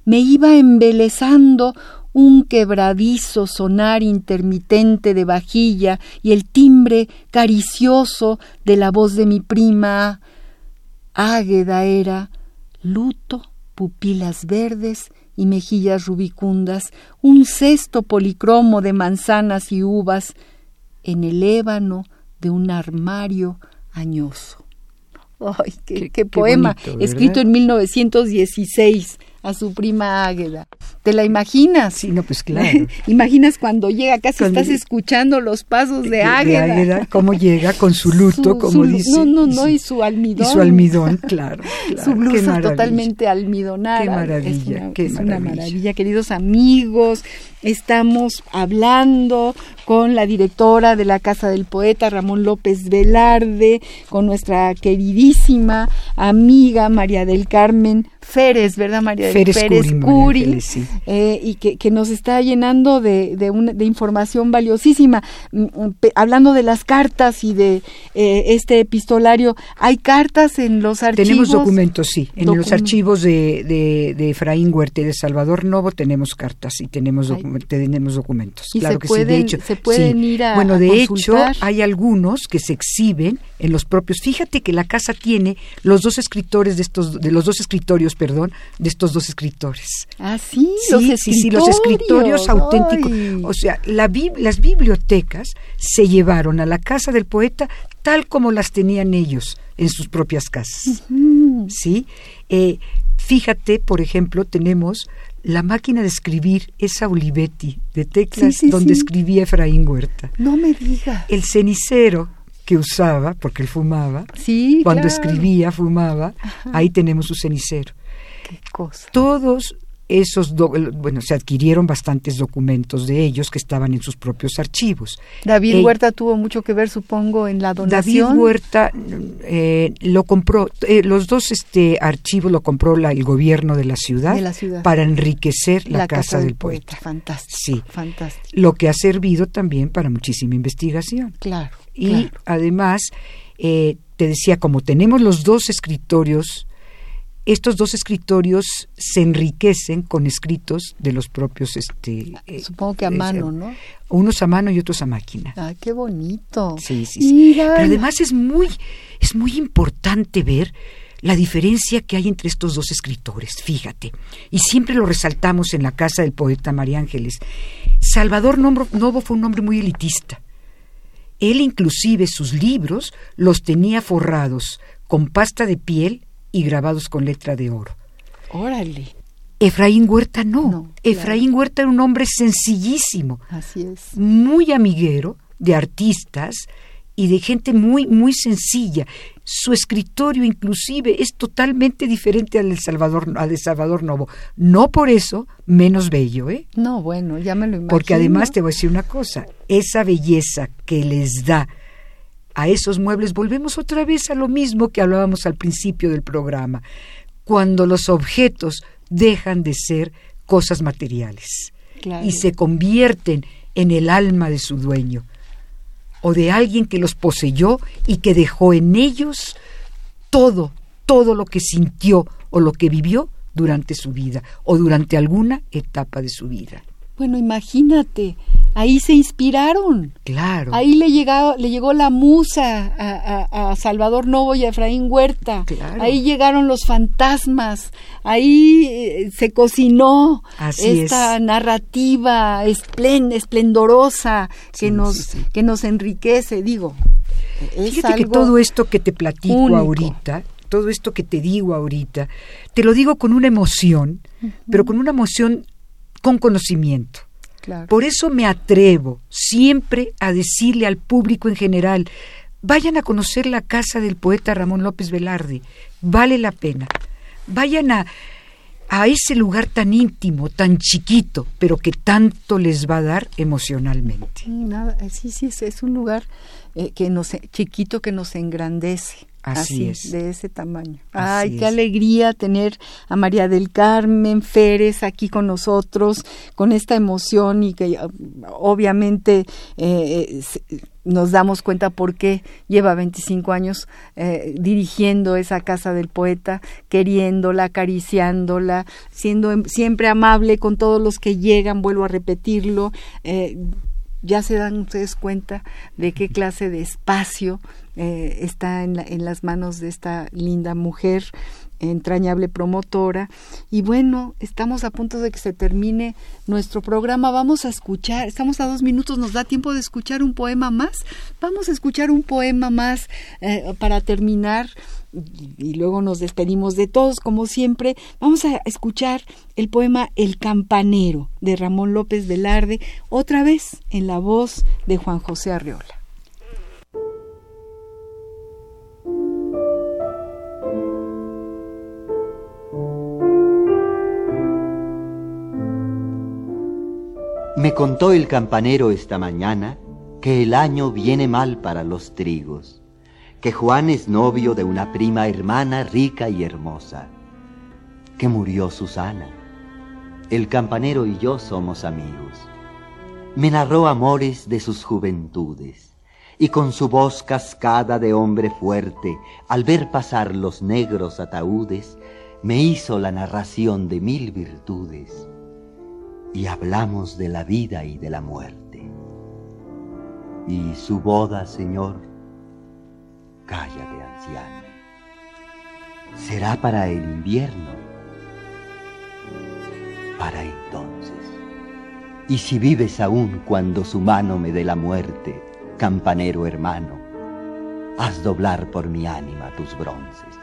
me iba embelezando un quebradizo sonar intermitente de vajilla y el timbre caricioso de la voz de mi prima. Águeda era, luto, pupilas verdes y mejillas rubicundas, un cesto policromo de manzanas y uvas en el ébano de un armario añoso. ¡Ay, qué, poema! escrito en 1916 a su prima Águeda. ¿Te la imaginas? Sí, no, pues claro. imaginas cuando llega, casi estás escuchando los pasos de, Águeda. cómo llega con su luto, como dice. No, no, no, y su almidón. Y su almidón, claro. su blusa totalmente almidonada. Qué maravilla, es una, qué es maravilla. una maravilla. Queridos amigos, estamos hablando con la directora de la Casa del Poeta, Ramón López Velarde, con nuestra queridísima amiga María del Carmen Férez, ¿verdad, María Férez Pérez Curi, Curi, sí. eh, y que, que nos está llenando de, de, una- de información valiosísima. Mm, mm, Hablando de las cartas y de eh, este epistolario, ¿hay cartas en los archivos? Tenemos documentos, sí. En los archivos de, de, de Efraín Huerta y de Salvador Novo tenemos cartas y tenemos, Ay. docu- tenemos documentos. Y claro se que sí. De hecho, se pueden sí. ir a- Bueno, a de hecho, consultar. hay algunos que se exhiben en los propios. Fíjate que la casa tiene los dos escritores de estos, de los dos escritorios, perdón, de estos dos escritores. Ah, sí, Sí, los sí, escritorios. sí, los escritorios auténticos. Ay. O sea, la las bibliotecas se llevaron a la casa del poeta tal como las tenían ellos en sus propias casas. ¿Sí? Eh, fíjate, por ejemplo, tenemos la máquina de escribir, esa Olivetti de Sí, sí, donde sí. escribía Efraín Huerta. No me digas. El cenicero que usaba, porque él fumaba, Sí, cuando claro. escribía, fumaba, ahí tenemos su cenicero Qué cosa. todos esos, do- bueno, se adquirieron bastantes documentos de ellos que estaban en sus propios archivos. David Eh, Huerta tuvo mucho que ver, supongo, en la David donación. Huerta eh, lo compró, eh, los dos este archivos lo compró la- el gobierno de la ciudad, De la ciudad. para enriquecer la, casa, del poeta. Fantástico. Sí. Fantástico. Lo que ha servido también para muchísima investigación. Claro. Y claro. además, eh, te decía, como tenemos los dos escritorios, estos dos escritorios se enriquecen con escritos de los propios, este, eh, Supongo que a eh, mano, ¿no? unos a mano y otros a máquina. Ah, qué bonito. Sí, sí, sí. Mira. Pero además es muy, es muy importante ver la diferencia que hay entre estos dos escritores, fíjate. Y siempre lo resaltamos en la casa del poeta María Ángeles. Salvador Novo fue un hombre muy elitista. Él inclusive sus libros los tenía forrados con pasta de piel y grabados con letra de oro. Órale. Efraín Huerta no. No, claro. Efraín Huerta era un hombre sencillísimo, Así es. muy amiguero de artistas y de gente muy muy sencilla. Su escritorio inclusive es totalmente diferente al de Salvador al de Salvador Novo. No por eso menos bello, ¿eh? No, bueno, ya me lo imagino. Porque además te voy a decir una cosa, esa belleza que les da a esos muebles, volvemos otra vez a lo mismo que hablábamos al principio del programa, cuando los objetos dejan de ser cosas materiales Claro. y se convierten en el alma de su dueño o de alguien que los poseyó y que dejó en ellos todo, todo lo que sintió o lo que vivió durante su vida o durante alguna etapa de su vida. Bueno, imagínate, ahí se inspiraron. Claro. Ahí le, llegado, le llegó la musa a, a- a Salvador Novo y a Efraín Huerta. Claro. Ahí llegaron los fantasmas. Ahí eh, se cocinó Así esta es. narrativa esplen- esplendorosa que, Sí, nos, sí, sí. que nos enriquece. Digo, es Fíjate que todo esto que te platico único. ahorita, todo esto que te digo ahorita, te lo digo con una emoción, pero con una emoción con conocimiento. Claro. Por eso me atrevo siempre a decirle al público en general, vayan a conocer la casa del poeta Ramón López Velarde, vale la pena. Vayan a, a ese lugar tan íntimo, tan chiquito, pero que tanto les va a dar emocionalmente. Sí, nada, eh, sí, sí, es, es un lugar eh, que nos, chiquito que nos engrandece. Así es. De ese tamaño. Así Ay, qué es. alegría tener a María del Carmen Férez aquí con nosotros, con esta emoción y que ah, obviamente eh, se- nos damos cuenta por qué lleva 25 años eh, dirigiendo esa casa del poeta, queriéndola, acariciándola, siendo em- siempre amable con todos los que llegan, vuelvo a repetirlo. eh, ya se dan ustedes cuenta de qué clase de espacio eh, está en, la- en las manos de esta linda mujer entrañable promotora. Y bueno, estamos a punto de que se termine nuestro programa. Vamos a escuchar, estamos a dos minutos, nos da tiempo de escuchar un poema más. Vamos a escuchar un poema más eh, para terminar y luego nos despedimos de todos, como siempre. Vamos a escuchar el poema El Campanero de Ramón López Velarde, otra vez en la voz de Juan José Arreola. Contó el campanero esta mañana que el año viene mal para los trigos, que Juan es novio de una prima hermana rica y hermosa, que murió Susana. El campanero y yo somos amigos. Me narró amores de sus juventudes, y con su voz cascada de hombre fuerte, al ver pasar los negros ataúdes, me hizo la narración de mil virtudes y hablamos de la vida y de la muerte. Y su boda, Señor, cállate, anciano, será para el invierno, para entonces. Y si vives aún cuando su mano me dé la muerte, campanero hermano, haz doblar por mi ánima tus bronces.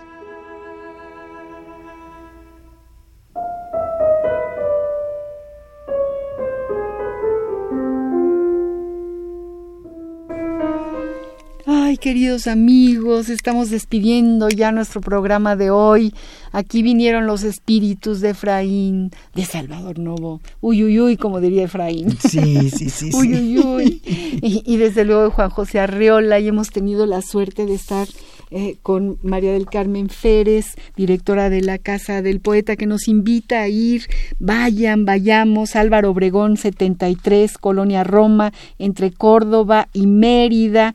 Queridos amigos, estamos despidiendo ya nuestro programa de hoy. Aquí vinieron los espíritus de Efraín, de Salvador Novo. Uy, uy, uy, como diría Efraín. Sí, sí, sí. uy, uy, uy. Y, desde luego de Juan José Arreola y hemos tenido la suerte de estar eh, con María del Carmen Férez, directora de la Casa del Poeta, que nos invita a ir. Vayan, vayamos. Álvaro Obregón 73, Colonia Roma, entre Córdoba y Mérida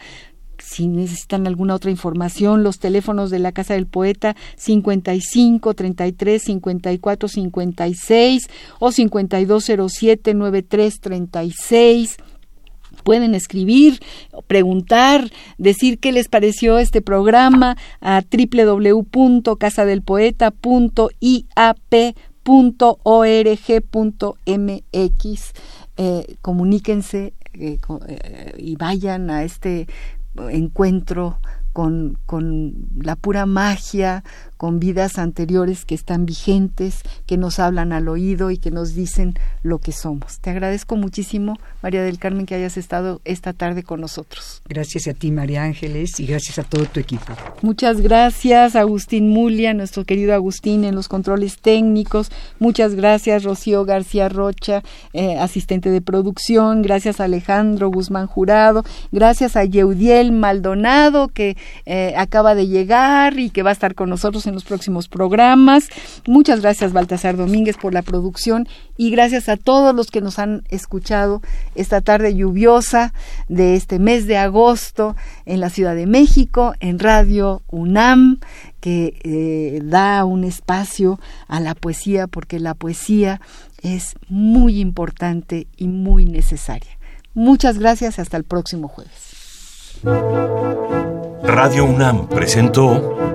si necesitan alguna otra información, los teléfonos de la Casa del Poeta 55 33 54 56 o 5207 9336 pueden escribir, preguntar, decir qué les pareció este programa a www.casadelpoeta.iap.org.mx. Eh, comuníquense eh, eh, y vayan a este encuentro con, con la pura magia, con vidas anteriores que están vigentes, que nos hablan al oído y que nos dicen lo que somos. Te agradezco muchísimo, María del Carmen, que hayas estado esta tarde con nosotros. Gracias a ti, María Ángeles, y gracias a todo tu equipo. Muchas gracias, Agustín Mulia, nuestro querido Agustín, en los controles técnicos. Muchas gracias, Rocío García Rocha, eh, asistente de producción. Gracias, Alejandro Guzmán Jurado. Gracias a Yeudiel Maldonado, que eh, acaba de llegar y que va a estar con nosotros en los próximos programas. Muchas gracias, Baltasar Domínguez, por la producción y gracias a todos los que nos han escuchado esta tarde lluviosa de este mes de agosto en la Ciudad de México, en Radio UNAM, que eh, da un espacio a la poesía porque la poesía es muy importante y muy necesaria. Muchas gracias, hasta el próximo jueves. Radio UNAM presentó